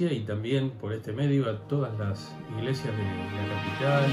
y también por este medio a todas las iglesias de la capital.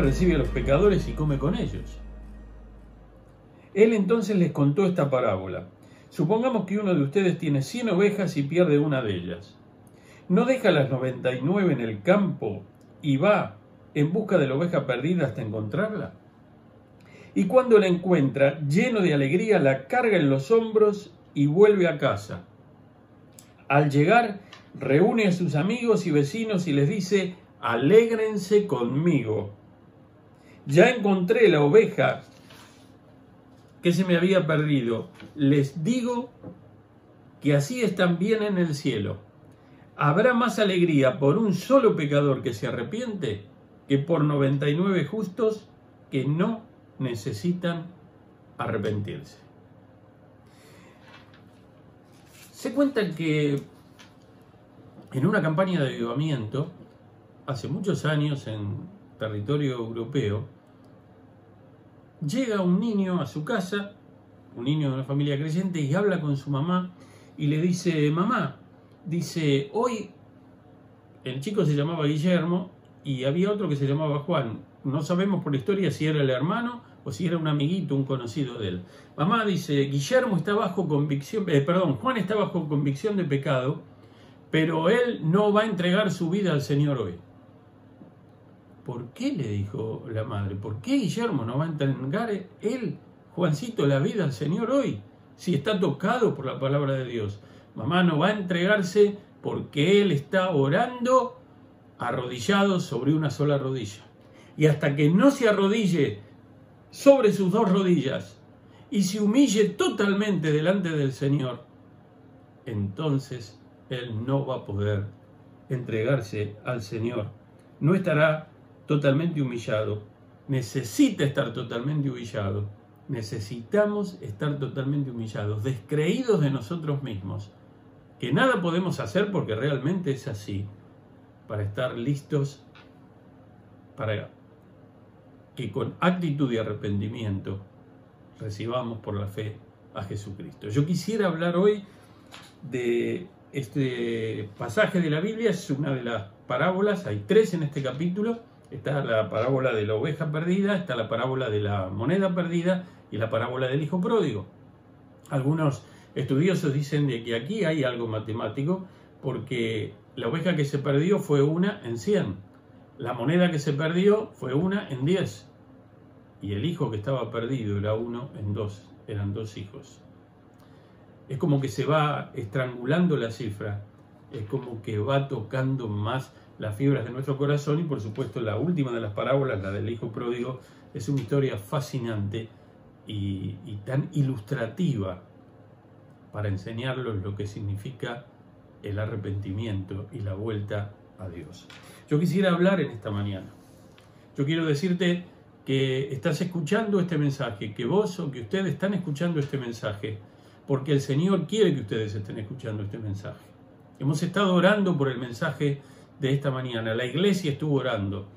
Recibe a los pecadores y come con ellos. Él entonces les contó esta parábola. Supongamos que uno de ustedes tiene 100 ovejas y pierde una de ellas. ¿No deja las 99 en el campo y va en busca de la oveja perdida hasta encontrarla? Y cuando la encuentra, lleno de alegría, la carga en los hombros y vuelve a casa. Al llegar, reúne a sus amigos y vecinos y les dice, alégrense conmigo. Ya encontré la oveja que se me había perdido. Les digo que así están bien en el cielo. Habrá más alegría por un solo pecador que se arrepiente que por 99 justos que no necesitan arrepentirse. Se cuenta que en una campaña de avivamiento, hace muchos años en territorio europeo, llega un niño a su casa, un niño de una familia creyente, y habla con su mamá y le dice, mamá, dice, hoy el chico se llamaba Guillermo y había otro que se llamaba Juan. No sabemos por la historia si era el hermano o si era un amiguito, un conocido de él. Mamá dice, Guillermo está bajo convicción, eh, perdón, Juan está bajo convicción de pecado, pero él no va a entregar su vida al Señor hoy. ¿Por qué? le dijo la madre. ¿Por qué Guillermo no va a entregar él, Juancito, la vida al Señor hoy? Si está tocado por la palabra de Dios. Mamá no va a entregarse porque él está orando arrodillado sobre una sola rodilla. Y hasta que no se arrodille sobre sus dos rodillas y se humille totalmente delante del Señor, entonces él no va a poder entregarse al Señor. No estará totalmente humillado. Necesita estar totalmente humillado. Necesitamos estar totalmente humillados, descreídos de nosotros mismos, que nada podemos hacer porque realmente es así, para estar listos para que con actitud y arrepentimiento recibamos por la fe a Jesucristo. Yo quisiera hablar hoy de este pasaje de la Biblia, es una de las parábolas, hay tres en este capítulo, está la parábola de la oveja perdida, está la parábola de la moneda perdida y la parábola del hijo pródigo. Algunos estudiosos dicen de que aquí hay algo matemático porque la oveja que se perdió fue una en cien, la moneda que se perdió fue una en diez y el hijo que estaba perdido era uno en dos, eran dos hijos. Es como que se va estrangulando la cifra, es como que va tocando más las fibras de nuestro corazón y por supuesto la última de las parábolas, la del hijo pródigo, es una historia fascinante y, tan ilustrativa para enseñarlos lo que significa el arrepentimiento y la vuelta a Dios. Yo quisiera hablar en esta mañana. Yo quiero decirte que estás escuchando este mensaje, que vos o que ustedes están escuchando este mensaje, porque el Señor quiere que ustedes estén escuchando este mensaje. Hemos estado orando por el mensaje de esta mañana. La iglesia estuvo orando.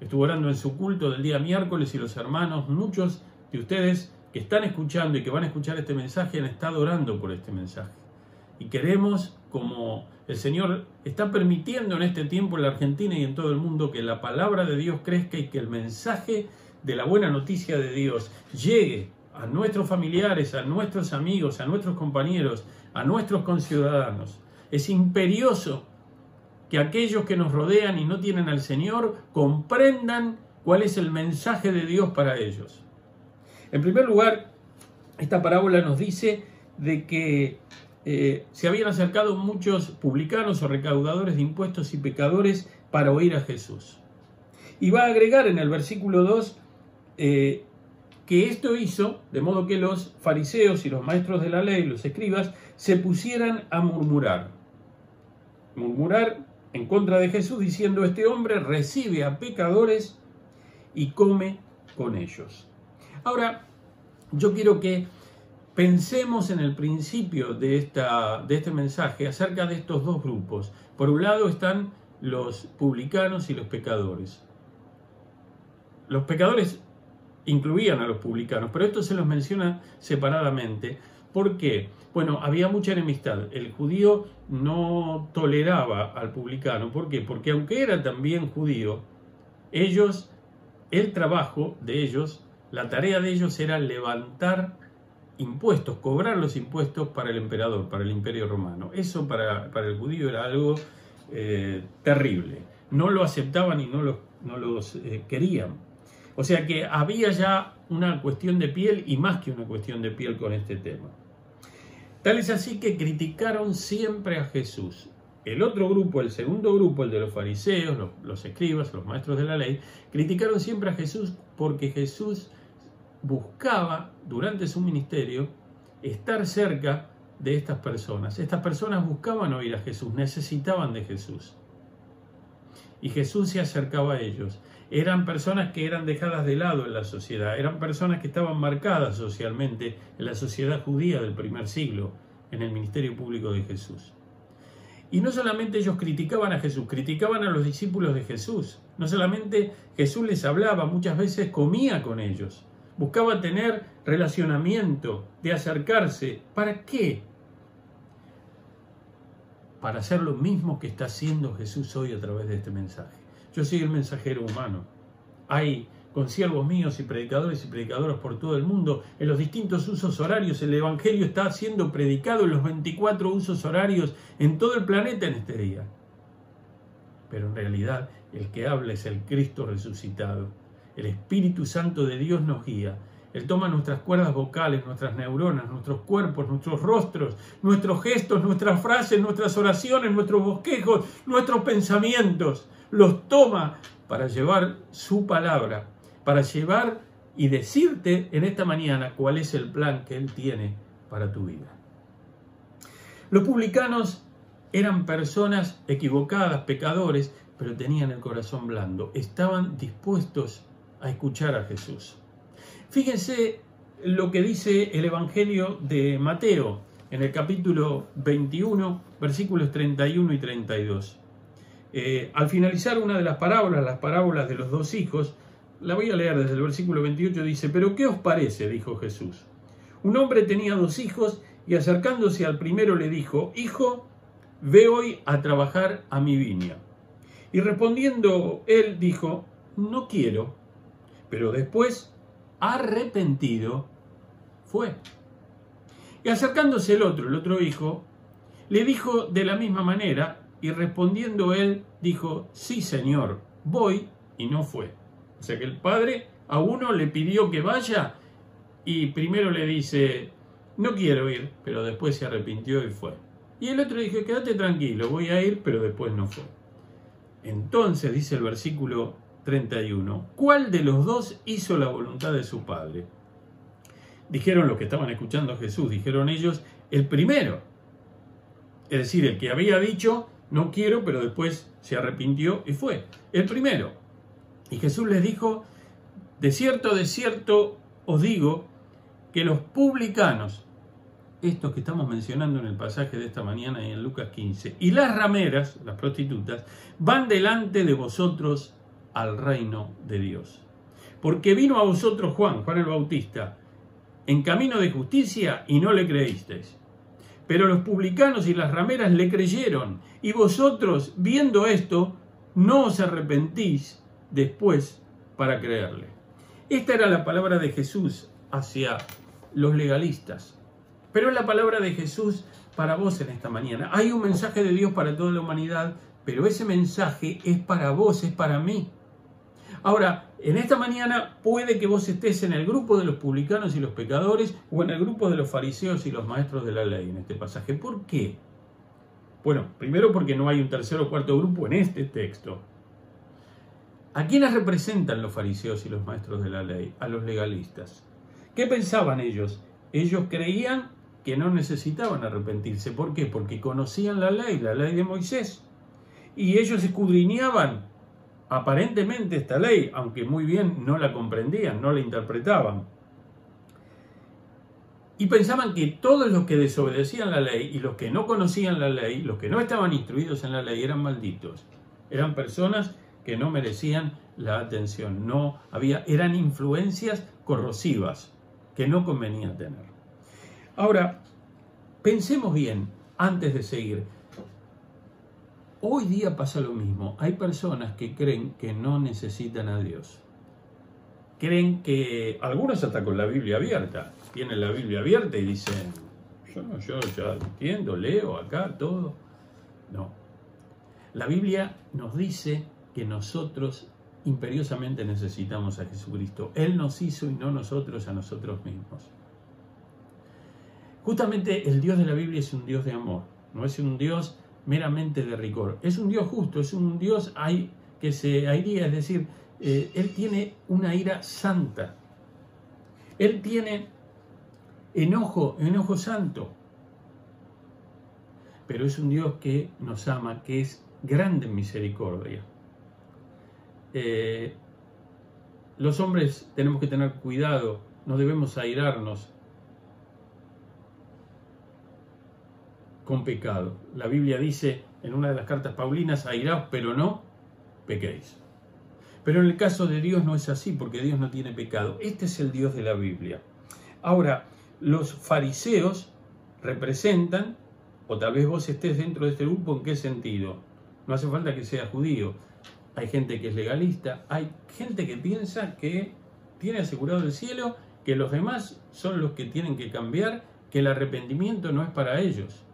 Estuvo orando en su culto del día miércoles y los hermanos, muchos de ustedes que están escuchando y que van a escuchar este mensaje han estado orando por este mensaje. Y queremos, como el Señor está permitiendo en este tiempo en la Argentina y en todo el mundo, que la palabra de Dios crezca y que el mensaje de la buena noticia de Dios llegue a nuestros familiares, a nuestros amigos, a nuestros compañeros, a nuestros conciudadanos. Es imperioso que aquellos que nos rodean y no tienen al Señor comprendan cuál es el mensaje de Dios para ellos. En primer lugar, esta parábola nos dice de que eh, se habían acercado muchos publicanos o recaudadores de impuestos y pecadores para oír a Jesús. Y va a agregar en el versículo 2 eh, que esto hizo de modo que los fariseos y los maestros de la ley, los escribas, se pusieran a murmurar. Murmurar en contra de Jesús diciendo, este hombre recibe a pecadores y come con ellos. Ahora, yo quiero que pensemos en el principio de, esta, de este mensaje acerca de estos dos grupos. Por un lado están los publicanos y los pecadores. Los pecadores incluían a los publicanos, pero esto se los menciona separadamente. ¿Por qué? Bueno, había mucha enemistad. El judío no toleraba al publicano. ¿Por qué? Porque aunque era también judío, ellos el trabajo de ellos, la tarea de ellos era levantar impuestos, cobrar los impuestos para el emperador, para el imperio romano. Eso para, el judío era algo eh, terrible. No lo aceptaban y no, no los eh, querían. O sea que había ya una cuestión de piel y más que una cuestión de piel con este tema. Tal es así que criticaron siempre a Jesús. El otro grupo, el segundo grupo, el de los fariseos, los, escribas, los maestros de la ley, criticaron siempre a Jesús porque Jesús buscaba durante su ministerio estar cerca de estas personas. Estas personas buscaban oír a Jesús, necesitaban de Jesús. Y Jesús se acercaba a ellos. Eran personas que eran dejadas de lado en la sociedad, eran personas que estaban marcadas socialmente en la sociedad judía del primer siglo, en el ministerio público de Jesús. Y no solamente ellos criticaban a Jesús, criticaban a los discípulos de Jesús. No solamente Jesús les hablaba, muchas veces comía con ellos. Buscaba tener relacionamiento, de acercarse. ¿Para qué? Para hacer lo mismo que está haciendo Jesús hoy a través de este mensaje. Yo soy el mensajero humano. Hay siervos míos y predicadores y predicadoras por todo el mundo, en los distintos usos horarios. El Evangelio está siendo predicado en los 24 usos horarios en todo el planeta en este día. Pero en realidad el que habla es el Cristo resucitado. El Espíritu Santo de Dios nos guía. Él toma nuestras cuerdas vocales, nuestras neuronas, nuestros cuerpos, nuestros rostros, nuestros gestos, nuestras frases, nuestras oraciones, nuestros bosquejos, nuestros pensamientos. Los toma para llevar su palabra para llevar y decirte en esta mañana cuál es el plan que Él tiene para tu vida. Los publicanos eran personas equivocadas, pecadores, pero tenían el corazón blando, estaban dispuestos a escuchar a Jesús. Fíjense lo que dice el Evangelio de Mateo en el capítulo 21, versículos 31 y 32. Eh, al finalizar una de las parábolas, las parábolas de los dos hijos, la voy a leer desde el versículo 28, dice, pero ¿qué os parece? dijo Jesús. Un hombre tenía dos hijos y acercándose al primero le dijo, Hijo, ve hoy a trabajar a mi viña. Y respondiendo él dijo, no quiero. Pero después, arrepentido, fue. Y acercándose el otro, el otro hijo, le dijo de la misma manera, y respondiendo él dijo, sí, señor, voy, y no fue. O sea que el padre a uno le pidió que vaya y primero le dice, no quiero ir, pero después se arrepintió y fue. Y el otro dijo, quédate tranquilo, voy a ir, pero después no fue. Entonces dice el versículo 31, ¿cuál de los dos hizo la voluntad de su padre? Dijeron los que estaban escuchando a Jesús, dijeron ellos, el primero. Es decir, el que había dicho, no quiero, pero después se arrepintió y fue. El primero. Y Jesús les dijo, de cierto, de cierto os digo que los publicanos, estos que estamos mencionando en el pasaje de esta mañana y en Lucas 15, y las rameras, las prostitutas, van delante de vosotros al reino de Dios. Porque vino a vosotros Juan, Juan el Bautista, en camino de justicia y no le creísteis. Pero los publicanos y las rameras le creyeron, y vosotros, viendo esto, no os arrepentís después para creerle. Esta era la palabra de Jesús hacia los legalistas, pero es la palabra de Jesús para vos en esta mañana. Hay un mensaje de Dios para toda la humanidad, pero ese mensaje es para vos, es para mí. Ahora, en esta mañana puede que vos estés en el grupo de los publicanos y los pecadores o en el grupo de los fariseos y los maestros de la ley en este pasaje. ¿Por qué? Bueno, primero porque no hay un tercer o cuarto grupo en este texto. ¿A quiénes representan los fariseos y los maestros de la ley? A los legalistas. ¿Qué pensaban ellos? Ellos creían que no necesitaban arrepentirse. ¿Por qué? Porque conocían la ley, la ley de Moisés. Y ellos escudriñaban aparentemente esta ley, aunque muy bien no la comprendían, no la interpretaban. Y pensaban que todos los que desobedecían la ley y los que no conocían la ley, los que no estaban instruidos en la ley, eran malditos. Eran personas que no merecían la atención, no había, eran influencias corrosivas que no convenía tener. Ahora, pensemos bien antes de seguir. Hoy día pasa lo mismo. Hay personas que creen que no necesitan a Dios. creen que algunos hasta con la Biblia abierta, tienen la Biblia abierta y dicen, yo no, yo ya entiendo, leo acá todo. No. La Biblia nos dice que nosotros imperiosamente necesitamos a Jesucristo. Él nos hizo y no nosotros a nosotros mismos. Justamente el Dios de la Biblia es un Dios de amor, no es un Dios meramente de rigor. Es un Dios justo, es un Dios que se airía, es decir, eh, Él tiene una ira santa. Él tiene enojo, enojo santo. Pero es un Dios que nos ama, que es grande en misericordia. Eh, los hombres tenemos que tener cuidado, no debemos airarnos pecado. La Biblia dice en una de las cartas paulinas, airaos pero no pequéis. Pero en el caso de Dios no es así, porque Dios no tiene pecado. Este es el Dios de la Biblia. Ahora, los fariseos representan, o tal vez vos estés dentro de este grupo, ¿en qué sentido? No hace falta que sea judío. Hay gente que es legalista, hay gente que piensa que tiene asegurado el cielo, que los demás son los que tienen que cambiar, que el arrepentimiento no es para ellos.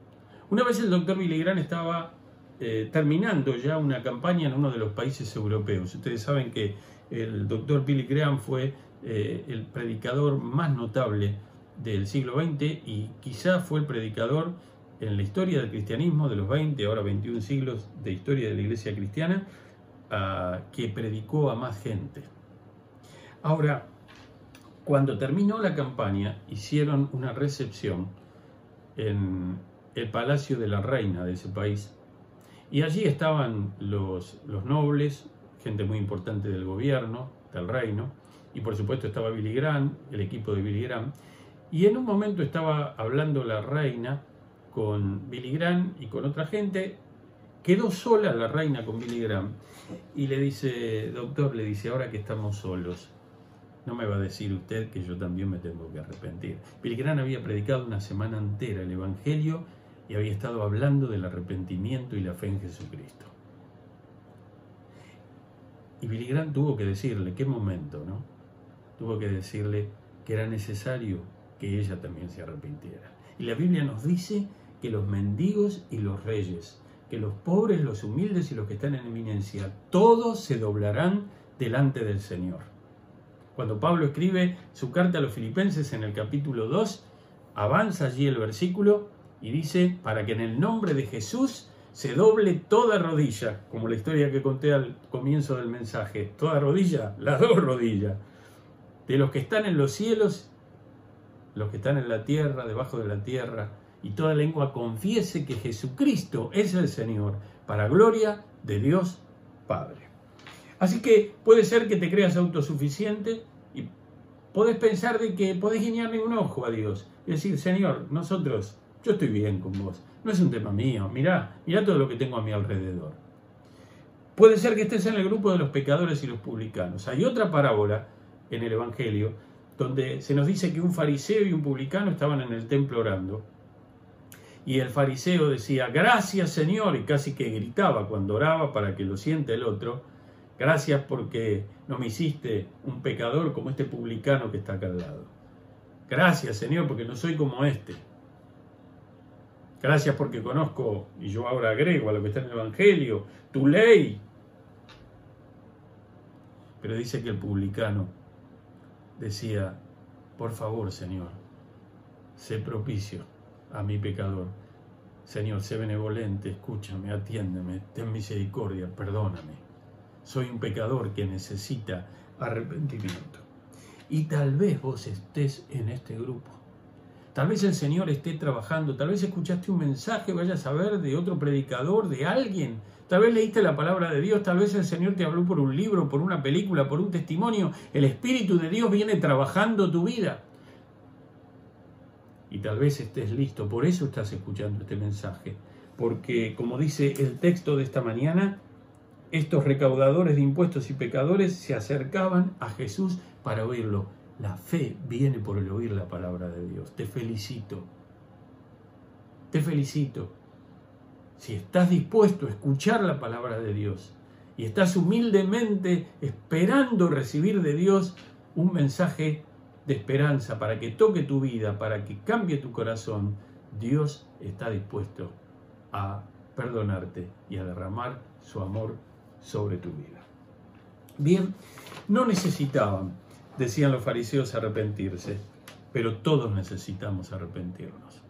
Una vez el doctor Billy Graham estaba eh, terminando ya una campaña en uno de los países europeos. Ustedes saben que el doctor Billy Graham fue eh, el predicador más notable del siglo XX y quizá fue el predicador en la historia del cristianismo de los 20, ahora 21 siglos de historia de la iglesia cristiana, que predicó a más gente. Ahora, cuando terminó la campaña, hicieron una recepción en, el palacio de la reina de ese país. Y allí estaban los, los nobles, gente muy importante del gobierno, del reino, y por supuesto estaba Billy Graham, el equipo de Billy Graham. Y en un momento estaba hablando la reina con Billy Graham y con otra gente. Quedó sola la reina con Billy Graham y le dice, doctor, le dice, ahora que estamos solos, no me va a decir usted que yo también me tengo que arrepentir. Billy Graham había predicado una semana entera el Evangelio y había estado hablando del arrepentimiento y la fe en Jesucristo. Y Billy tuvo que decirle, ¿qué momento, no? Tuvo que decirle que era necesario que ella también se arrepintiera. Y la Biblia nos dice que los mendigos y los reyes, que los pobres, los humildes y los que están en eminencia, todos se doblarán delante del Señor. Cuando Pablo escribe su carta a los filipenses en el capítulo 2, avanza allí el versículo y dice, para que en el nombre de Jesús se doble toda rodilla, como la historia que conté al comienzo del mensaje, toda rodilla, las dos rodillas, de los que están en los cielos, los que están en la tierra, debajo de la tierra, y toda lengua confiese que Jesucristo es el Señor, para gloria de Dios Padre. Así que puede ser que te creas autosuficiente y podés pensar de que podés guiñarle un ojo a Dios y decir, Señor, nosotros yo estoy bien con vos. No es un tema mío. Mirá, mirá todo lo que tengo a mi alrededor. Puede ser que estés en el grupo de los pecadores y los publicanos. Hay otra parábola en el Evangelio donde se nos dice que un fariseo y un publicano estaban en el templo orando. Y el fariseo decía, gracias Señor, y casi que gritaba cuando oraba para que lo sienta el otro, gracias porque no me hiciste un pecador como este publicano que está acá al lado. Gracias Señor porque no soy como este. Gracias porque conozco, y yo ahora agrego a lo que está en el Evangelio, tu ley. Pero dice que el publicano decía, por favor, Señor, sé propicio a mi pecador. Señor, sé benevolente, escúchame, atiéndeme, ten misericordia, perdóname. Soy un pecador que necesita arrepentimiento. Y tal vez vos estés en este grupo. Tal vez el Señor esté trabajando, tal vez escuchaste un mensaje, vayas a ver de otro predicador, de alguien. Tal vez leíste la palabra de Dios, tal vez el Señor te habló por un libro, por una película, por un testimonio. El Espíritu de Dios viene trabajando tu vida. Y tal vez estés listo, por eso estás escuchando este mensaje. Porque, como dice el texto de esta mañana, estos recaudadores de impuestos y pecadores se acercaban a Jesús para oírlo. La fe viene por el oír la palabra de Dios. Te felicito. Te felicito. Si estás dispuesto a escuchar la palabra de Dios y estás humildemente esperando recibir de Dios un mensaje de esperanza para que toque tu vida, para que cambie tu corazón, Dios está dispuesto a perdonarte y a derramar su amor sobre tu vida. Bien, no necesitaban, decían los fariseos, arrepentirse, pero todos necesitamos arrepentirnos.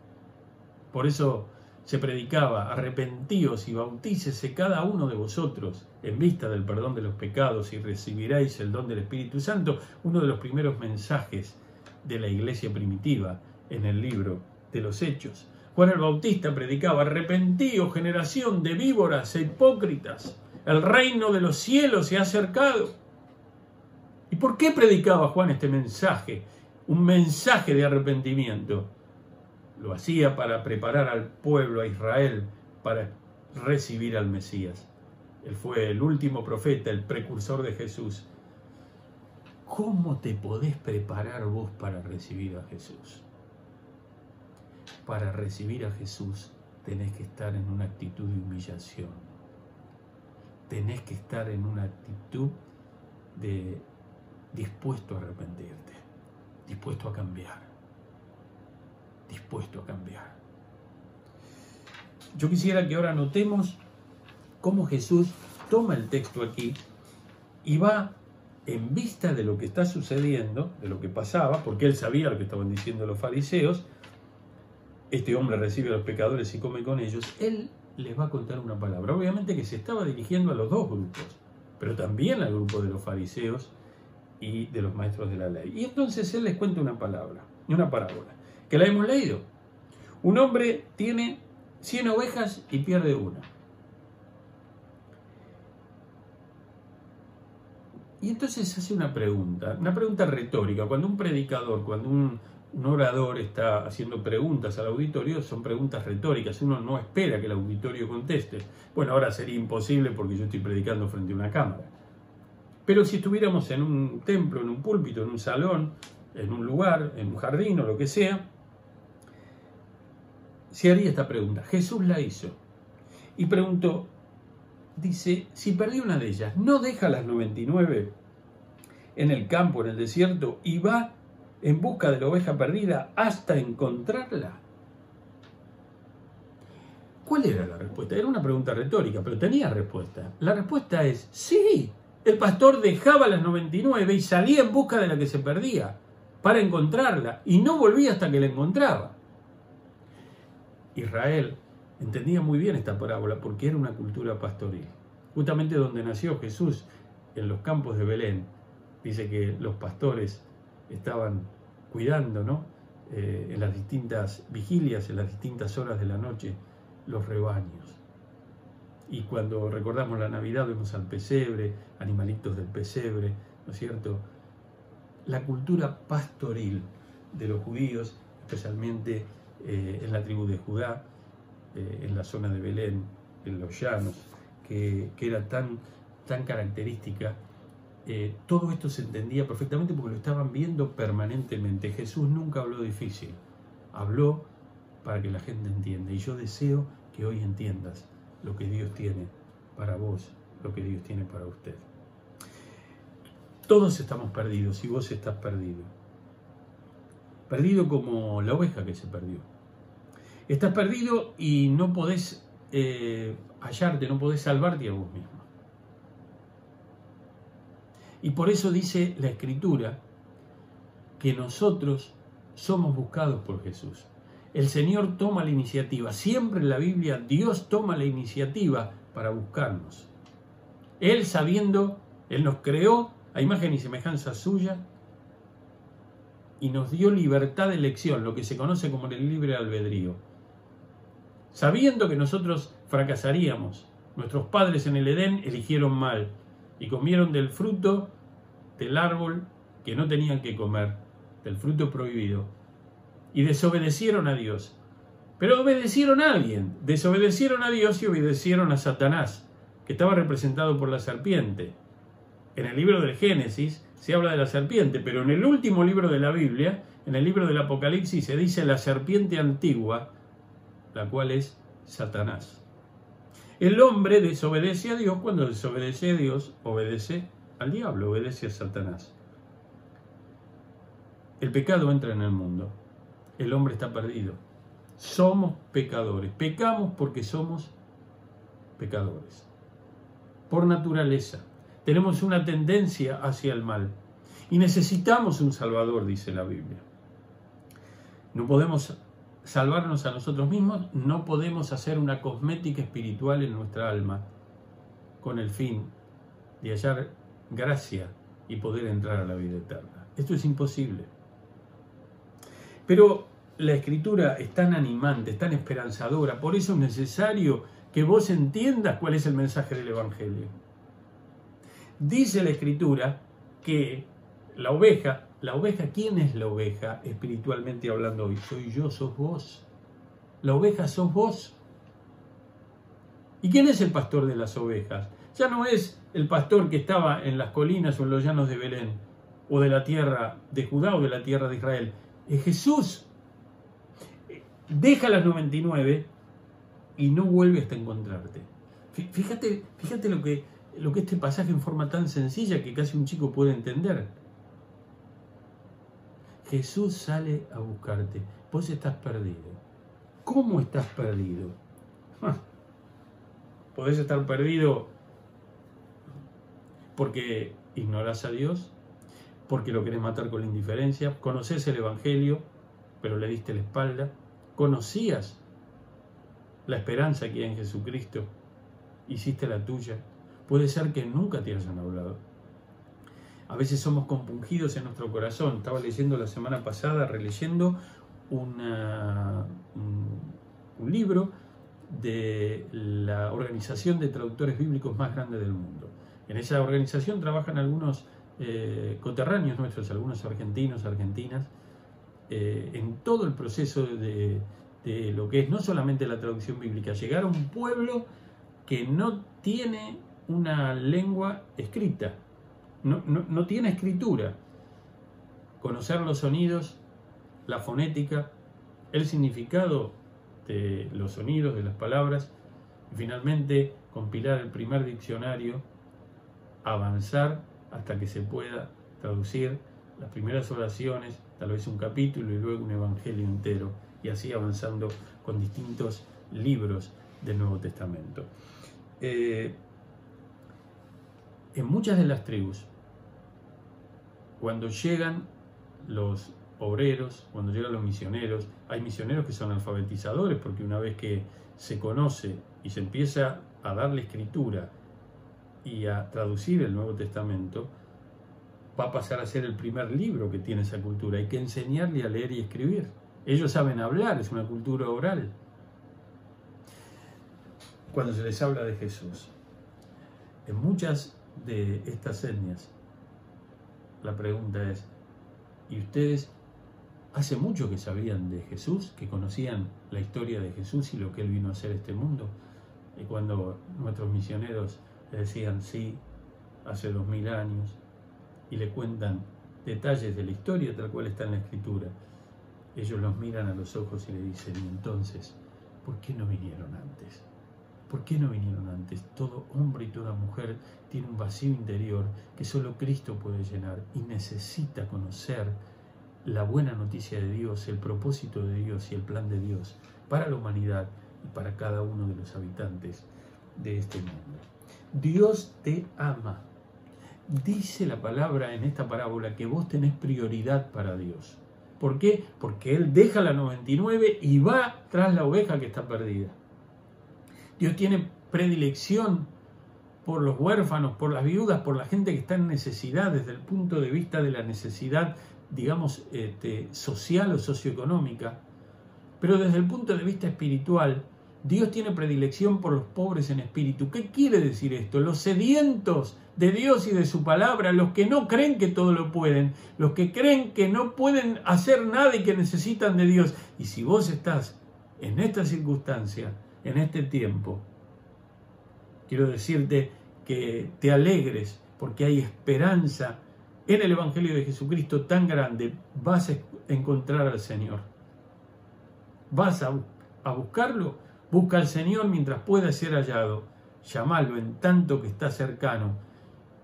Por eso se predicaba, arrepentíos y bautícese cada uno de vosotros en vista del perdón de los pecados y recibiréis el don del Espíritu Santo, uno de los primeros mensajes de la iglesia primitiva en el libro de los Hechos. Juan el Bautista predicaba, arrepentíos generación de víboras e hipócritas, el reino de los cielos se ha acercado. ¿Y por qué predicaba Juan este mensaje? Un mensaje de arrepentimiento lo hacía para preparar al pueblo, a Israel, para recibir al Mesías. Él fue el último profeta, el precursor de Jesús. ¿Cómo te podés preparar vos para recibir a Jesús? Para recibir a Jesús tenés que estar en una actitud de humillación. Tenés que estar en una actitud de dispuesto a arrepentirte, dispuesto a cambiar dispuesto a cambiar. Yo quisiera que ahora notemos cómo Jesús toma el texto aquí y va en vista de lo que está sucediendo, de lo que pasaba, porque él sabía lo que estaban diciendo los fariseos, este hombre recibe a los pecadores y come con ellos, él les va a contar una palabra. Obviamente que se estaba dirigiendo a los dos grupos, pero también al grupo de los fariseos y de los maestros de la ley. Y entonces él les cuenta una palabra, una parábola que la hemos leído. Un hombre tiene 100 ovejas y pierde una. Y entonces hace una pregunta, una pregunta retórica. Cuando un predicador, cuando un, orador está haciendo preguntas al auditorio, son preguntas retóricas. Uno no espera que el auditorio conteste. Bueno, ahora sería imposible porque yo estoy predicando frente a una cámara. Pero si estuviéramos en un templo, en un púlpito, en un salón, en un lugar, en un jardín o lo que sea, se haría esta pregunta. Jesús la hizo y preguntó, dice, si perdí una de ellas, ¿no deja las 99 en el campo, en el desierto, y va en busca de la oveja perdida hasta encontrarla? ¿Cuál era la respuesta? Era una pregunta retórica, pero tenía respuesta. La respuesta es sí. El pastor dejaba las 99 y salía en busca de la que se perdía para encontrarla y no volvía hasta que la encontraba. Israel entendía muy bien esta parábola porque era una cultura pastoril. Justamente donde nació Jesús, en los campos de Belén, dice que los pastores estaban cuidando, ¿no? Eh, en las distintas vigilias, en las distintas horas de la noche, los rebaños. Y cuando recordamos la Navidad vemos al pesebre, animalitos del pesebre, ¿no es cierto? La cultura pastoril de los judíos, especialmente eh, en la tribu de Judá, eh, en la zona de Belén, en los llanos, que, era tan, tan característica. Eh, todo esto se entendía perfectamente porque lo estaban viendo permanentemente. Jesús nunca habló difícil, habló para que la gente entienda. Y yo deseo que hoy entiendas lo que Dios tiene para vos, lo que Dios tiene para usted. Todos estamos perdidos y vos estás perdido perdido como la oveja que se perdió. Estás perdido y no podés eh, hallarte, no podés salvarte a vos mismo. Y por eso dice la Escritura que nosotros somos buscados por Jesús. El Señor toma la iniciativa. Siempre en la Biblia Dios toma la iniciativa para buscarnos. Él sabiendo, Él nos creó a imagen y semejanza suya y nos dio libertad de elección, lo que se conoce como el libre albedrío. Sabiendo que nosotros fracasaríamos, nuestros padres en el Edén eligieron mal y comieron del fruto del árbol que no tenían que comer, del fruto prohibido, y desobedecieron a Dios. Pero obedecieron a alguien, desobedecieron a Dios y obedecieron a Satanás, que estaba representado por la serpiente. En el libro del Génesis, se habla de la serpiente, pero en el último libro de la Biblia, en el libro del Apocalipsis, se dice la serpiente antigua, la cual es Satanás. El hombre desobedece a Dios, cuando desobedece a Dios, obedece al diablo, obedece a Satanás. el pecado entra en el mundo. El hombre está perdido. Somos pecadores. Pecamos porque somos pecadores. Por naturaleza. Tenemos una tendencia hacia el mal. Y necesitamos un Salvador, dice la Biblia. No podemos salvarnos a nosotros mismos, no podemos hacer una cosmética espiritual en nuestra alma con el fin de hallar gracia y poder entrar a la vida eterna. Esto es imposible. Pero la escritura es tan animante, es tan esperanzadora, por eso es necesario que vos entiendas cuál es el mensaje del Evangelio. Dice la escritura que la oveja, la oveja, ¿quién es la oveja espiritualmente hablando hoy? Soy yo, sos vos. La oveja sos vos. ¿Y quién es el pastor de las ovejas? Ya no es el pastor que estaba en las colinas o en los llanos de Belén, o de la tierra de Judá o de la tierra de Israel. Es Jesús. Deja las 99 y no vuelve hasta encontrarte. Fíjate, fíjate lo que, lo que este pasaje en forma tan sencilla que casi un chico puede entender. Jesús sale a buscarte. Vos estás perdido. ¿Cómo estás perdido? Podés estar perdido porque ignoras a Dios, porque lo querés matar con la indiferencia, conoces el Evangelio, pero le diste la espalda, conocías la esperanza que hay en Jesucristo, hiciste la tuya, puede ser que nunca te hayan hablado. A veces somos compungidos en nuestro corazón. Estaba leyendo la semana pasada, releyendo un, un libro de la organización de traductores bíblicos más grande del mundo. En esa organización trabajan algunos eh, coterráneos nuestros, algunos argentinos, argentinas, eh, en todo el proceso de, lo que es no solamente la traducción bíblica, llegar a un pueblo que no tiene una lengua escrita, no, no tiene escritura. Conocer los sonidos, la fonética, el significado de los sonidos, de las palabras, y finalmente compilar el primer diccionario avanzar hasta que se pueda traducir las primeras oraciones, tal vez un capítulo y luego un evangelio entero, y así avanzando con distintos libros del Nuevo Testamento. Eh, en muchas de las tribus, cuando llegan los obreros, cuando llegan los misioneros, hay misioneros que son alfabetizadores, porque una vez que se conoce y se empieza a darle escritura y a traducir el Nuevo Testamento, va a pasar a ser el primer libro que tiene esa cultura. Hay que enseñarle a leer y escribir. Ellos saben hablar, es una cultura oral. Cuando se les habla de Jesús, en muchas de estas etnias, la pregunta es, ¿y ustedes hace mucho que sabían de Jesús, que conocían la historia de Jesús y lo que Él vino a hacer este mundo? Y cuando nuestros misioneros le decían sí hace dos mil años y le cuentan detalles de la historia tal cual está en la escritura. Ellos los miran a los ojos y le dicen, y entonces, ¿por qué no vinieron antes? ¿Por qué no vinieron antes? Todo hombre y toda mujer tiene un vacío interior que solo Cristo puede llenar y necesita conocer la buena noticia de Dios, el propósito de Dios y el plan de Dios para la humanidad y para cada uno de los habitantes de este mundo. Dios te ama. Dice la palabra en esta parábola que vos tenés prioridad para Dios. ¿Por qué? Porque Él deja la 99 y va tras la oveja que está perdida. Dios tiene predilección por los huérfanos, por las viudas, por la gente que está en necesidad desde el punto de vista de la necesidad, digamos, este, social o socioeconómica. Pero desde el punto de vista espiritual, Dios tiene predilección por los pobres en espíritu. ¿Qué quiere decir esto? Los sedientos de Dios y de su palabra, los que no creen que todo lo pueden, los que creen que no pueden hacer nada y que necesitan de Dios. Y si vos estás en esta circunstancia, en este tiempo, quiero decirte que te alegres porque hay esperanza en el Evangelio de Jesucristo tan grande, vas a encontrar al Señor. Vas a, a buscarlo Busca al Señor mientras pueda ser hallado, llamalo en tanto que está cercano.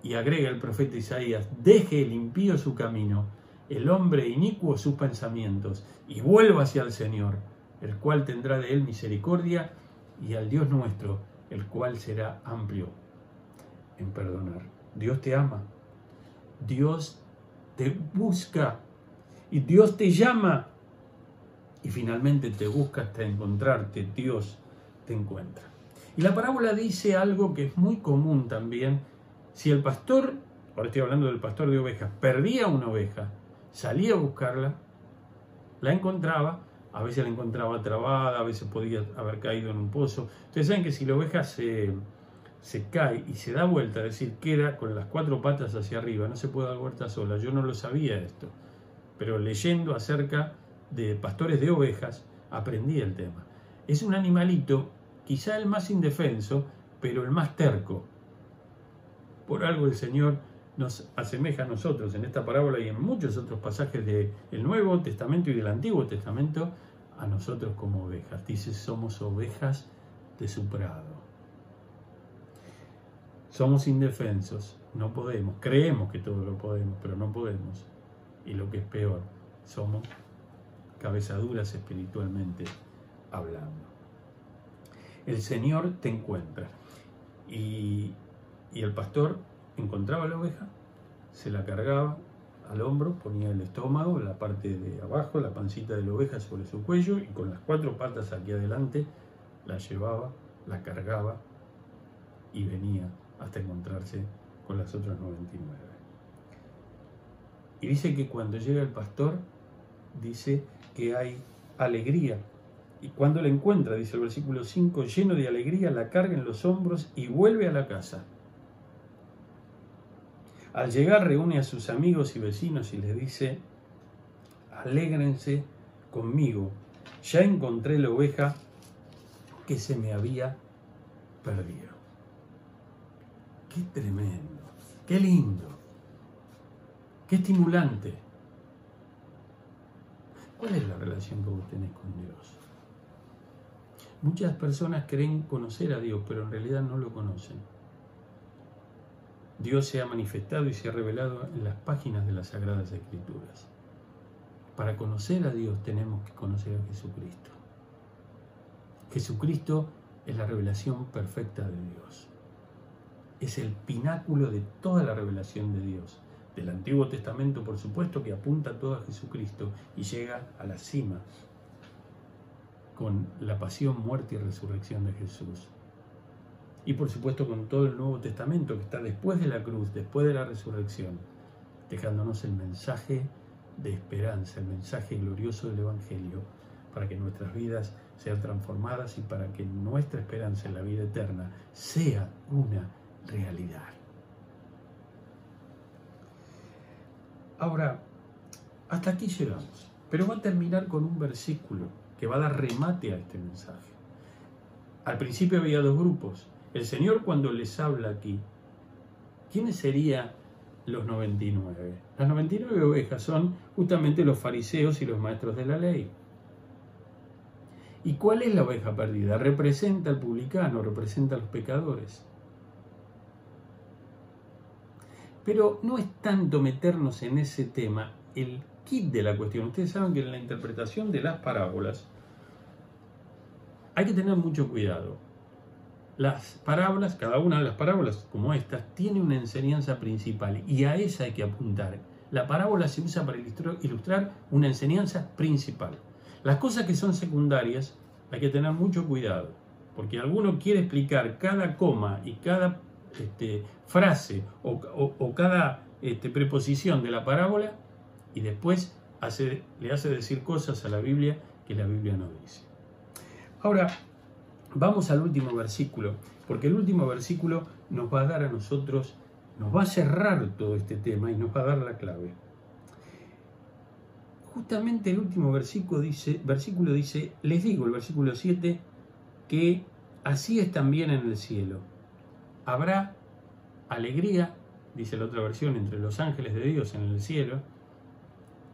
Y agrega el profeta Isaías, deje el impío su camino el hombre inicuo sus pensamientos y vuelva hacia el Señor, el cual tendrá de él misericordia, y al Dios nuestro, el cual será amplio en perdonar. Dios te ama, Dios te busca y Dios te llama y finalmente te busca hasta encontrarte, Dios te encuentra. Y la parábola dice algo que es muy común también. Si el pastor, ahora estoy hablando del pastor de ovejas, perdía una oveja, salía a buscarla, la encontraba, a veces la encontraba trabada, a veces podía haber caído en un pozo. Ustedes saben que si la oveja se, se cae y se da vuelta, es decir, queda con las cuatro patas hacia arriba, no se puede dar vuelta sola. Yo no lo sabía esto, pero leyendo acerca de pastores de ovejas, aprendí el tema. Es un animalito, quizá el más indefenso, pero el más terco. Por algo el Señor nos asemeja a nosotros en esta parábola y en muchos otros pasajes del Nuevo Testamento y del Antiguo Testamento, a nosotros como ovejas. Dice, somos ovejas de su prado. Somos indefensos, no podemos, creemos que todo lo podemos, pero no podemos. Y lo que es peor, somos cabezaduras espiritualmente hablando. El Señor te encuentra y, y el pastor encontraba la oveja, se la cargaba al hombro, ponía el estómago, la parte de abajo, la pancita de la oveja sobre su cuello y con las cuatro patas aquí adelante la llevaba, la cargaba y venía hasta encontrarse con las otras 99. Y dice que cuando llega el pastor, dice que hay alegría. Y cuando la encuentra, dice el versículo 5, lleno de alegría, la carga en los hombros y vuelve a la casa. Al llegar reúne a sus amigos y vecinos y les dice, alégrense conmigo, ya encontré la oveja que se me había perdido. Qué tremendo, qué lindo, qué estimulante. ¿Cuál es la relación que vos tenés con Dios? Muchas personas creen conocer a Dios, pero en realidad no lo conocen. Dios se ha manifestado y se ha revelado en las páginas de las Sagradas Escrituras. Para conocer a Dios tenemos que conocer a Jesucristo. Jesucristo es la revelación perfecta de Dios. Es el pináculo de toda la revelación de Dios. Del Antiguo Testamento, por supuesto, que apunta todo a Jesucristo y llega a la cima con la pasión, muerte y resurrección de Jesús y por supuesto con todo el Nuevo Testamento que está después de la cruz, después de la resurrección, dejándonos el mensaje de esperanza, el mensaje glorioso del Evangelio, para que nuestras vidas sean transformadas y para que nuestra esperanza en la vida eterna sea una realidad. Ahora, hasta aquí llegamos, pero va a terminar con un versículo que va a dar remate a este mensaje. Al principio había dos grupos, el Señor cuando les habla aquí, ¿quiénes serían los 99? Las 99 ovejas son justamente los fariseos y los maestros de la ley. ¿Y cuál es la oveja perdida? Representa al publicano, representa a los pecadores. Pero no es tanto meternos en ese tema el kit de la cuestión. Ustedes saben que en la interpretación de las parábolas hay que tener mucho cuidado las parábolas, cada una de las parábolas como estas, tiene una enseñanza principal y a esa hay que apuntar. La parábola se usa para ilustrar una enseñanza principal. Las cosas que son secundarias hay que tener mucho cuidado, porque alguno quiere explicar cada coma y cada este, frase o, cada este, preposición de la parábola y después le hace decir cosas a la Biblia que la Biblia no dice. Ahora, Vamos al último versículo, porque el último versículo nos va a dar a nosotros, nos va a cerrar todo este tema y nos va a dar la clave. Justamente el último versículo dice, versículo dice, les digo, el versículo 7, que así es también en el cielo. Habrá alegría, dice la otra versión, entre los ángeles de Dios en el cielo,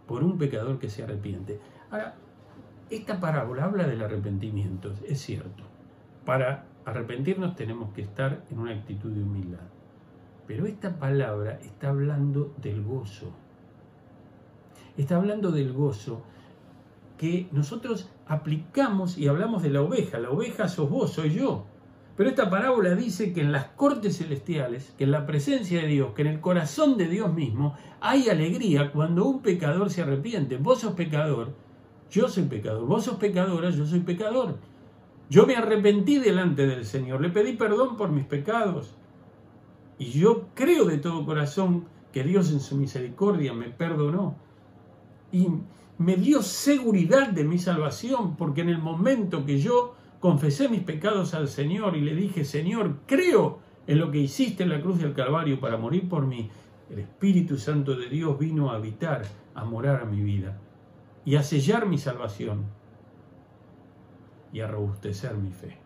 por un pecador que se arrepiente. Ahora, esta parábola habla del arrepentimiento, es cierto. Para arrepentirnos tenemos que estar en una actitud de humildad. Pero esta palabra está hablando del gozo. está hablando del gozo que nosotros aplicamos y hablamos de la oveja. La oveja sos vos, soy yo. Pero esta parábola dice que en las cortes celestiales, que en la presencia de Dios, que en el corazón de Dios mismo, hay alegría cuando un pecador se arrepiente. Vos sos pecador, yo soy pecador. Vos sos pecadora, yo soy pecador. Yo me arrepentí delante del Señor, le pedí perdón por mis pecados. Y yo creo de todo corazón que Dios en su misericordia me perdonó. Y me dio seguridad de mi salvación, porque en el momento que yo confesé mis pecados al Señor y le dije, Señor, creo en lo que hiciste en la cruz del Calvario para morir por mí, el Espíritu Santo de Dios vino a habitar, a morar a mi vida y a sellar mi salvación y a robustecer mi fe.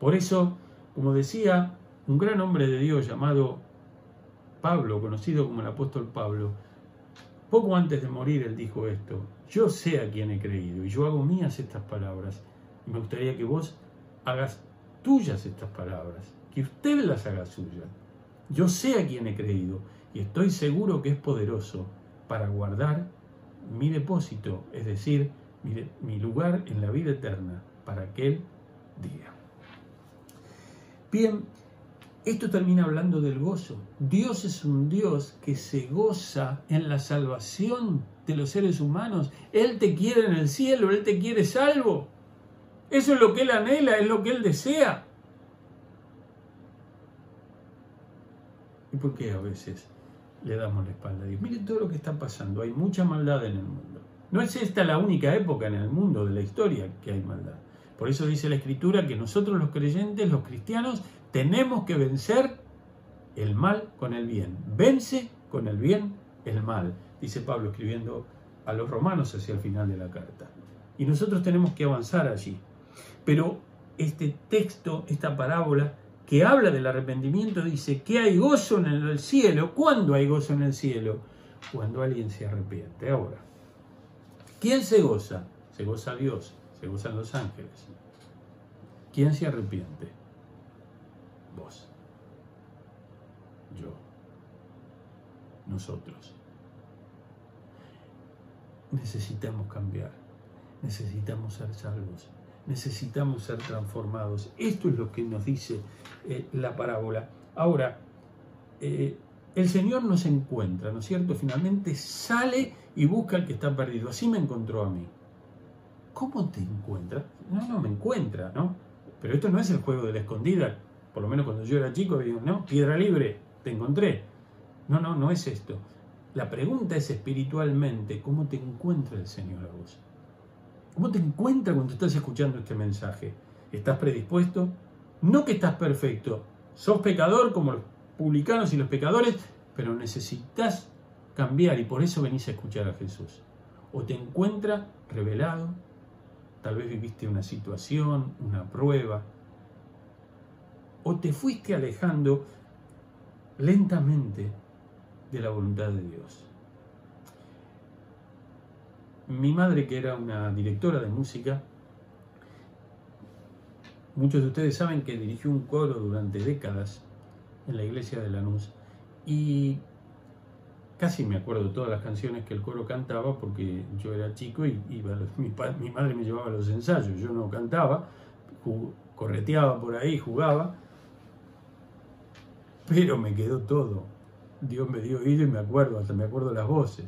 Por eso, como decía un gran hombre de Dios llamado Pablo, conocido como el apóstol Pablo, poco antes de morir él dijo esto, yo sé a quién he creído y yo hago mías estas palabras. Me gustaría que vos hagas tuyas estas palabras, que usted las haga suyas. Yo sé a quién he creído y estoy seguro que es poderoso para guardar mi depósito, es decir, mi, mi lugar en la vida eterna para aquel día. Bien, esto termina hablando del gozo. Dios es un Dios que se goza en la salvación de los seres humanos. Él te quiere en el cielo, Él te quiere salvo. Eso es lo que Él anhela, es lo que Él desea. ¿Y por qué a veces le damos la espalda a Dios? Miren todo lo que está pasando. Hay mucha maldad en el mundo. No es esta la única época en el mundo de la historia que hay maldad. Por eso dice la Escritura que nosotros los creyentes, los cristianos, tenemos que vencer el mal con el bien. Vence con el bien el mal, dice Pablo escribiendo a los romanos hacia el final de la carta. Y nosotros tenemos que avanzar allí. Pero este texto, esta parábola que habla del arrepentimiento, dice que hay gozo en el cielo. ¿Cuándo hay gozo en el cielo? Cuando alguien se arrepiente. Ahora, ¿quién se goza? Se goza Dios, se gozan los ángeles. ¿Quién se arrepiente? Vos. Yo. Nosotros. Necesitamos cambiar. Necesitamos ser salvos. Necesitamos ser transformados. Esto es lo que nos dice eh, la parábola. Ahora, eh, el Señor nos encuentra, ¿no es cierto? Finalmente sale y busca al que está perdido. Así me encontró a mí. ¿Cómo te encuentra? No, no me encuentra, ¿no? Pero esto no es el juego de la escondida por lo menos cuando yo era chico, digo, no, piedra libre, te encontré. No, no, no es esto. La pregunta es espiritualmente, ¿cómo te encuentra el Señor a vos? ¿Cómo te encuentra cuando estás escuchando este mensaje? ¿Estás predispuesto? No que estás perfecto, sos pecador como los publicanos y los pecadores, pero necesitas cambiar y por eso venís a escuchar a Jesús. O te encuentra revelado, tal vez viviste una situación, una prueba, o te fuiste alejando lentamente de la voluntad de Dios. Mi madre, que era una directora de música, muchos de ustedes saben que dirigió un coro durante décadas en la iglesia de Lanús y casi me acuerdo todas las canciones que el coro cantaba porque yo era chico y iba mi, mi madre me llevaba a los ensayos, yo no cantaba, correteaba por ahí, jugaba, pero me quedó todo. Dios me dio oído y me acuerdo, hasta me acuerdo las voces.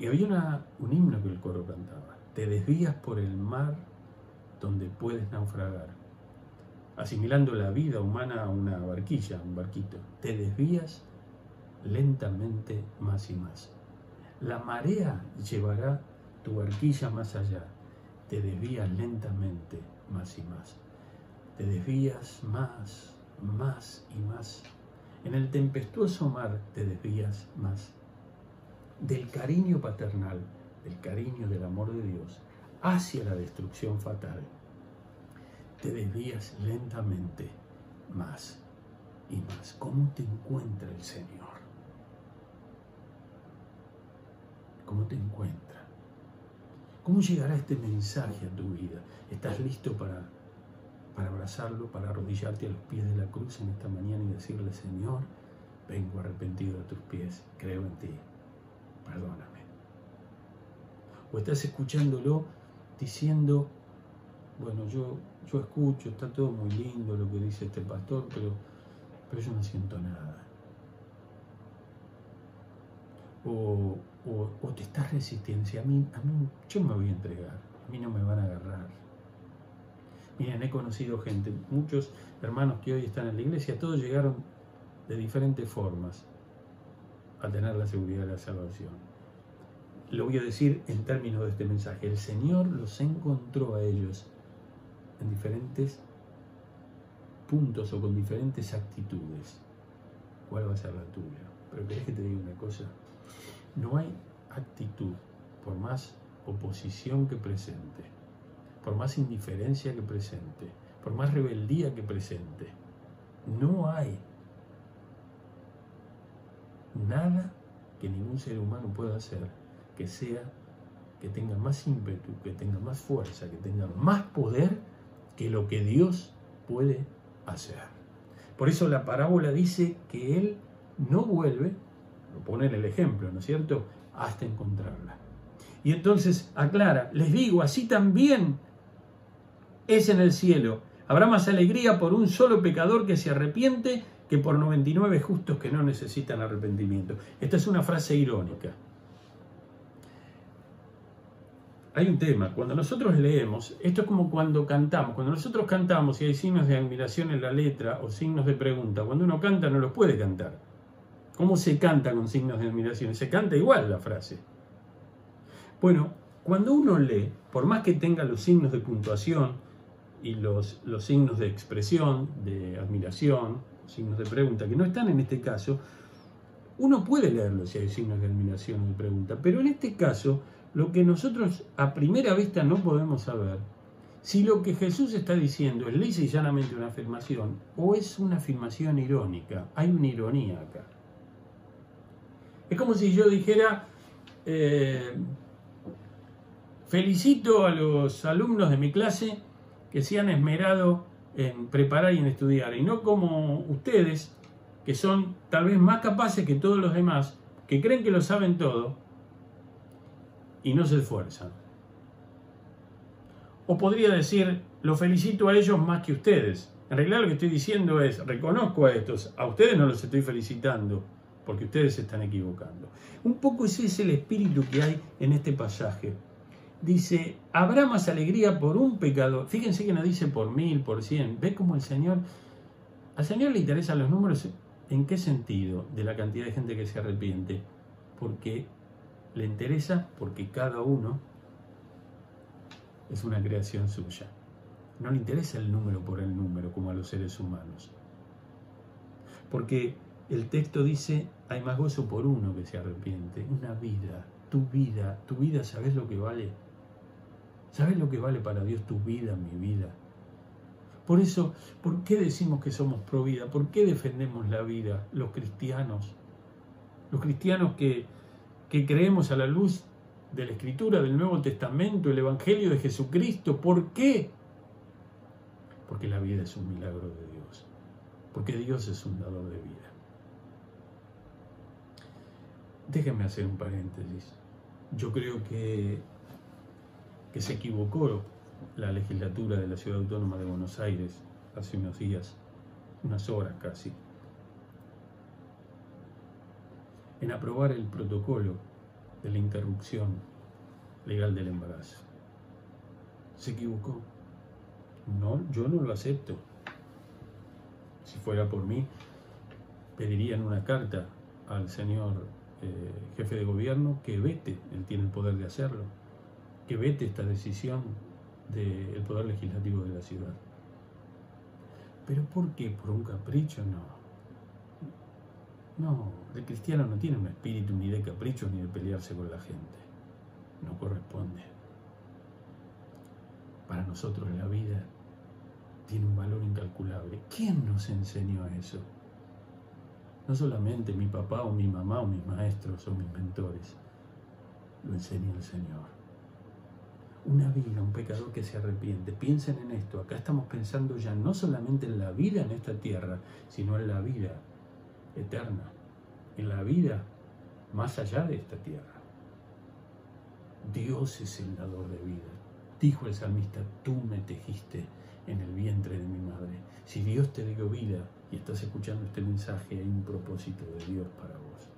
Y había un himno que el coro cantaba. Te desvías por el mar donde puedes naufragar. Asimilando la vida humana a una barquilla, un barquito. Te desvías lentamente más y más. La marea llevará tu barquilla más allá. Te desvías lentamente más y más. Te desvías más más y más. En el tempestuoso mar te desvías más. Del cariño paternal, del cariño del amor de Dios, hacia la destrucción fatal, te desvías lentamente más y más. ¿Cómo te encuentra el Señor? ¿Cómo te encuentra? ¿Cómo llegará este mensaje a tu vida? ¿Estás listo para para abrazarlo, para arrodillarte a los pies de la cruz en esta mañana y decirle, Señor, vengo arrepentido a tus pies, creo en ti, perdóname. o estás escuchándolo diciendo, bueno, yo, yo escucho, está todo muy lindo lo que dice este pastor, pero, pero yo no siento nada. O, o, te estás resistiendo, a mí, a mí yo me voy a entregar, a mí no me van a agarrar. Miren, he conocido gente, muchos hermanos que hoy están en la iglesia, todos llegaron de diferentes formas a tener la seguridad de la salvación. Lo voy a decir en términos de este mensaje. El Señor los encontró a ellos en diferentes puntos o con diferentes actitudes. ¿Cuál va a ser la tuya? Pero querés que te diga una cosa. No hay actitud, por más oposición que presente, por más indiferencia que presente, por más rebeldía que presente, no hay nada que ningún ser humano pueda hacer que sea, que tenga más ímpetu, que tenga más fuerza, que tenga más poder que lo que Dios puede hacer. Por eso la parábola dice que Él no vuelve, lo pone en el ejemplo, ¿no es cierto?, hasta encontrarla. Y entonces aclara, les digo, así también es en el cielo. Habrá más alegría por un solo pecador que se arrepiente que por 99 justos que no necesitan arrepentimiento. Esta es una frase irónica. Hay un tema, cuando nosotros leemos, esto es como cuando cantamos, cuando nosotros cantamos y hay signos de admiración en la letra o signos de pregunta, cuando uno canta no los puede cantar. ¿Cómo se canta con signos de admiración? Se canta igual la frase. Bueno, cuando uno lee, por más que tenga los signos de puntuación y los, los signos de expresión, de admiración, signos de pregunta, que no están en este caso, uno puede leerlo si hay signos de admiración o de pregunta, pero en este caso, lo que nosotros a primera vista no podemos saber, si lo que Jesús está diciendo es lisa y llanamente una afirmación o es una afirmación irónica, hay una ironía acá. Es como si yo dijera, eh, felicito a los alumnos de mi clase que se han esmerado en preparar y en estudiar, y no como ustedes, que son tal vez más capaces que todos los demás, que creen que lo saben todo y no se esfuerzan. O podría decir, lo felicito a ellos más que ustedes. En realidad lo que estoy diciendo es, reconozco a estos, a ustedes no los estoy felicitando, porque ustedes se están equivocando. Un poco ese es el espíritu que hay en este pasaje dice, habrá más alegría por un pecador. Fíjense que no dice por mil, por cien. ¿Ve cómo el Señor, al Señor le interesan los números? ¿En qué sentido? De la cantidad de gente que se arrepiente. Porque le interesa porque cada uno es una creación suya. No le interesa el número por el número como a los seres humanos. Porque el texto dice, hay más gozo por uno que se arrepiente. Una vida, tu vida, tu vida, ¿sabes lo que vale? ¿Sabes lo que vale para Dios tu vida, mi vida? Por eso, ¿por qué decimos que somos pro vida? ¿Por qué defendemos la vida los cristianos? Los cristianos que, que creemos a la luz de la Escritura, del Nuevo Testamento, el Evangelio de Jesucristo. ¿Por qué? Porque la vida es un milagro de Dios. Porque Dios es un dador de vida. Déjenme hacer un paréntesis. Yo creo que que se equivocó la legislatura de la Ciudad Autónoma de Buenos Aires hace unos días, unas horas casi, en aprobar el protocolo de la interrupción legal del embarazo. Se equivocó. No, yo no lo acepto. Si fuera por mí, pedirían una carta al señor eh, jefe de gobierno que vete, él tiene el poder de hacerlo que vete esta decisión del Poder Legislativo de la ciudad. ¿Pero por qué? ¿Por un capricho? No. No, el cristiano no tiene un espíritu ni de capricho ni de pelearse con la gente. No corresponde. Para nosotros la vida tiene un valor incalculable. ¿Quién nos enseñó eso? No solamente mi papá o mi mamá o mis maestros o mis mentores. Lo enseña el Señor una vida, un pecador que se arrepiente. Piensen en esto, acá estamos pensando ya no solamente en la vida en esta tierra, sino en la vida eterna, en la vida más allá de esta tierra. Dios es el dador de vida. Dijo el salmista, tú me tejiste en el vientre de mi madre. Si Dios te dio vida y estás escuchando este mensaje, hay un propósito de Dios para vos.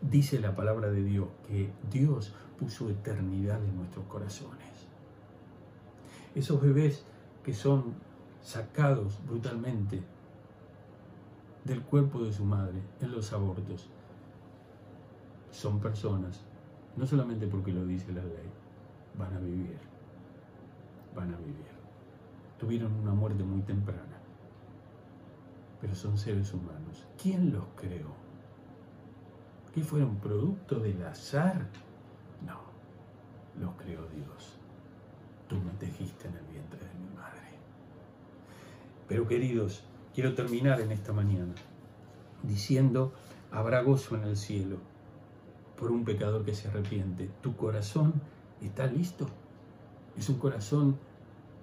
Dice la palabra de Dios que Dios puso eternidad en nuestros corazones. Esos bebés que son sacados brutalmente del cuerpo de su madre en los abortos son personas, no solamente porque lo dice la ley, van a vivir, van a vivir. Tuvieron una muerte muy temprana, pero son seres humanos. ¿Quién los creó? ¿Qué fueron producto del azar? No, los creó Dios. Tú me tejiste en el vientre de mi madre. Pero queridos, quiero terminar en esta mañana diciendo, habrá gozo en el cielo por un pecador que se arrepiente. ¿Tu corazón está listo? ¿Es un corazón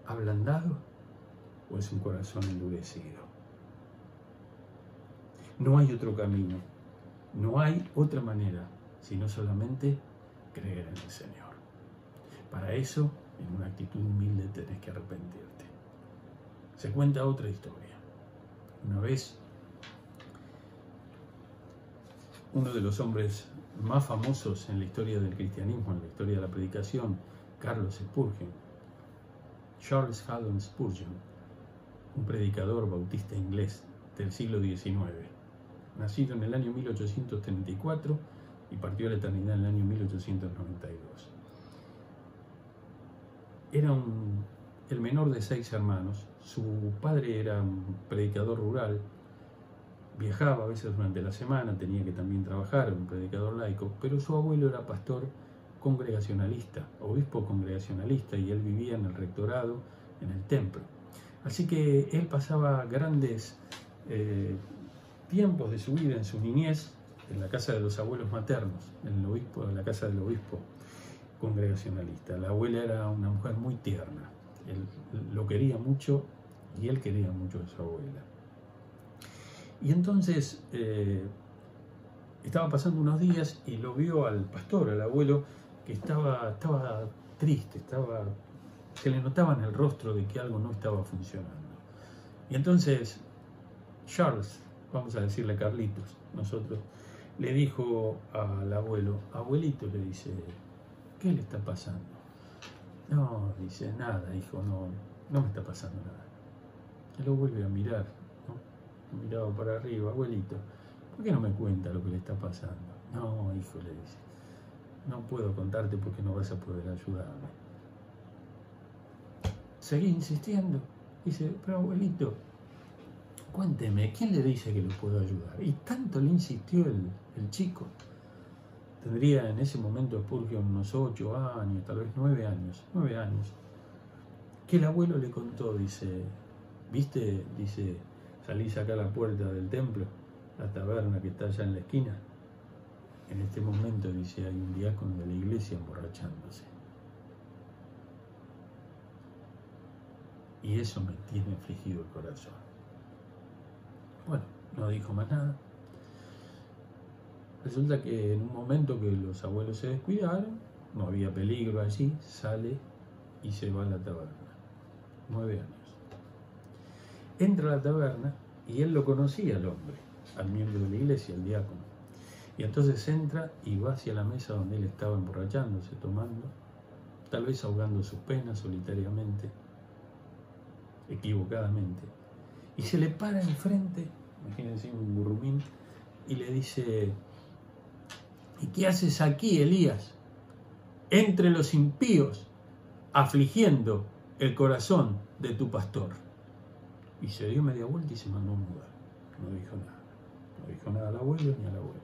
ablandado o es un corazón endurecido? No hay otro camino, no hay otra manera, sino solamente creer en el Señor. Para eso, en una actitud humilde tenés que arrepentirte. Se cuenta otra historia. Una vez, uno de los hombres más famosos en la historia del cristianismo, en la historia de la predicación, Carlos Spurgeon, Charles Haddon Spurgeon, un predicador bautista inglés del siglo XIX, nacido en el año 1834 y partió a la eternidad en el año 1892. Era el menor de seis hermanos, su padre era un predicador rural viajaba a veces durante la semana, tenía que también trabajar, un predicador laico, pero su abuelo era pastor congregacionalista, obispo congregacionalista, y él vivía en el rectorado, en el templo. Así que él pasaba grandes eh, tiempos de su vida en su niñez en la casa de los abuelos maternos, en, el obispo, en la casa del obispo congregacionalista. La abuela era una mujer muy tierna, él lo quería mucho y él quería mucho a su abuela. Y entonces eh, estaba pasando unos días y lo vio al pastor, al abuelo, que estaba, estaba triste, estaba, se le notaba en el rostro de que algo no estaba funcionando. Y entonces Charles, vamos a decirle Carlitos, nosotros, le dijo al abuelo, abuelito le dice, ¿qué le está pasando? No, dice, nada, hijo, no, no me está pasando nada. Él lo vuelve a mirar miraba para arriba, abuelito, ¿por qué no me cuenta lo que le está pasando? No, hijo, le dice, no puedo contarte porque no vas a poder ayudarme. Seguí insistiendo. Dice, pero abuelito, cuénteme, ¿quién le dice que lo puedo ayudar? Y tanto le insistió el, el chico. Tendría en ese momento Spurgeon unos ocho años, tal vez nueve años, nueve años, que el abuelo le contó, dice, ¿viste? Dice, salís acá a la puerta del templo, la taberna que está allá en la esquina. En este momento, dice, hay un diácono de la iglesia emborrachándose. Y eso me tiene afligido el corazón. Bueno, no dijo más nada. Resulta que en un momento que los abuelos se descuidaron, no había peligro allí, sale y se va a la taberna. Nueve años entra a la taberna y él lo conocía al hombre, al miembro de la iglesia, al diácono. Y entonces entra y va hacia la mesa donde él estaba emborrachándose, tomando, tal vez ahogando sus penas solitariamente, equivocadamente. Y se le para enfrente, imagínense un burrumín, y le dice, ¿y qué haces aquí, Elías? Entre los impíos, afligiendo el corazón de tu pastor. Y se dio media vuelta y se mandó a mudar. No dijo nada. No dijo nada al abuelo ni a la abuela.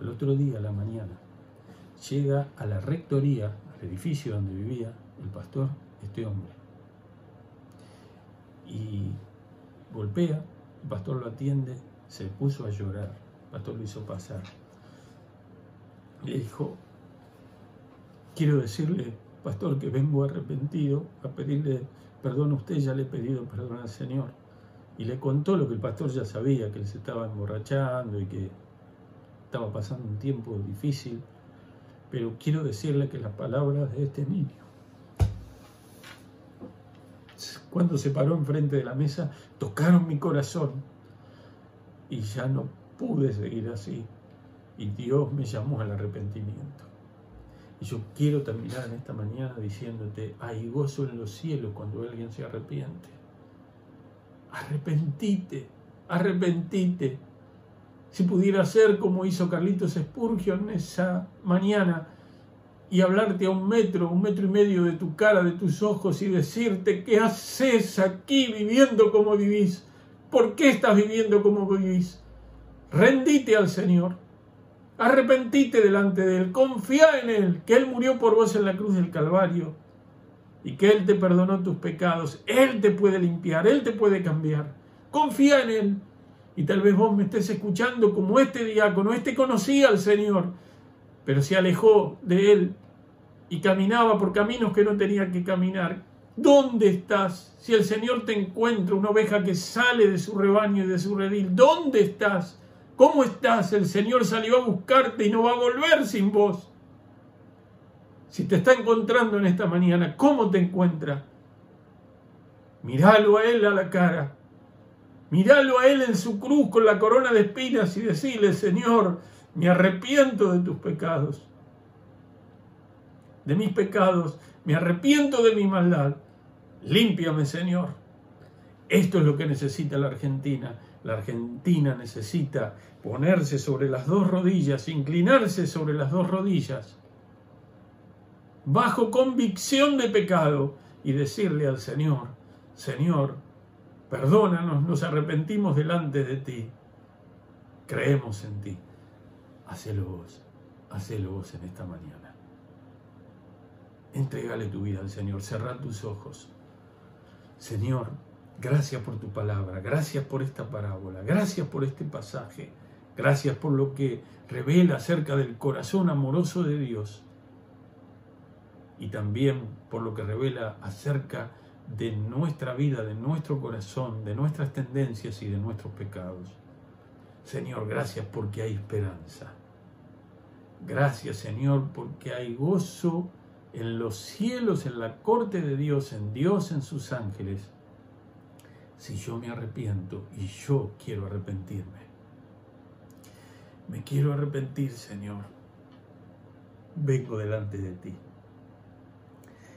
El otro día, a la mañana, llega a la rectoría, al edificio donde vivía el pastor, este hombre. Y golpea, el pastor lo atiende, se puso a llorar, pastor lo hizo pasar. Le dijo, quiero decirle, pastor, que vengo arrepentido a pedirle perdón usted, ya le he pedido perdón al Señor. Y le contó lo que el pastor ya sabía, que él se estaba emborrachando y que estaba pasando un tiempo difícil. pero quiero decirle que las palabras de este niño, cuando se paró enfrente de la mesa, tocaron mi corazón y ya no pude seguir así. Y Dios me llamó al arrepentimiento. Y yo quiero terminar en esta mañana diciéndote, hay gozo en los cielos cuando alguien se arrepiente. Arrepentite, arrepentite. Si pudiera ser como hizo Carlitos Spurgeon esa mañana y hablarte a un metro, un metro y medio de tu cara, de tus ojos y decirte, ¿qué haces aquí viviendo como vivís? ¿Por qué estás viviendo como vivís? Rendite al Señor Arrepentite delante de Él, confía en Él, que Él murió por vos en la cruz del Calvario y que Él te perdonó tus pecados. Él te puede limpiar, Él te puede cambiar. Confía en Él. Y tal vez vos me estés escuchando como este diácono, este conocía al Señor, pero se alejó de Él y caminaba por caminos que no tenía que caminar. ¿Dónde estás? Si el Señor te encuentra, una oveja que sale de su rebaño y de su redil, ¿dónde estás? ¿Cómo estás? El Señor salió a buscarte y no va a volver sin vos. Si te está encontrando en esta mañana, ¿cómo te encuentra? Míralo a Él a la cara. Míralo a Él en su cruz con la corona de espinas y decirle, Señor, me arrepiento de tus pecados. De mis pecados, me arrepiento de mi maldad. Límpiame, Señor. Esto es lo que necesita la Argentina. La Argentina necesita ponerse sobre las dos rodillas, inclinarse sobre las dos rodillas, bajo convicción de pecado y decirle al Señor, Señor, perdónanos, nos arrepentimos delante de ti, creemos en ti. Hacelo vos, hacelo vos en esta mañana. Entregale tu vida al Señor, cerrad tus ojos. Señor, gracias por tu palabra, gracias por esta parábola, gracias por este pasaje. Gracias por lo que revela acerca del corazón amoroso de Dios y también por lo que revela acerca de nuestra vida, de nuestro corazón, de nuestras tendencias y de nuestros pecados. Señor, gracias porque hay esperanza. Gracias, Señor, porque hay gozo en los cielos, en la corte de Dios, en Dios, en sus ángeles. Si yo me arrepiento y yo quiero arrepentirme. Me quiero arrepentir, Señor. Vengo delante de ti.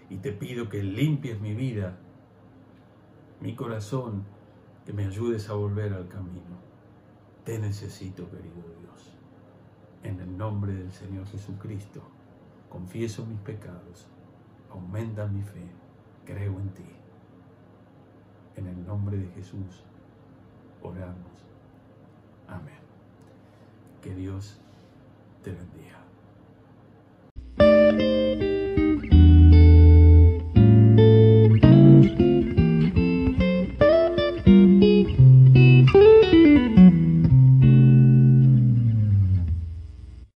Y te pido que limpies mi vida, mi corazón, que me ayudes a volver al camino. Te necesito, querido Dios. En el nombre del Señor Jesucristo, confieso mis pecados, aumenta mi fe, creo en ti. En el nombre de Jesús oramos. Amén. Que Dios te bendiga.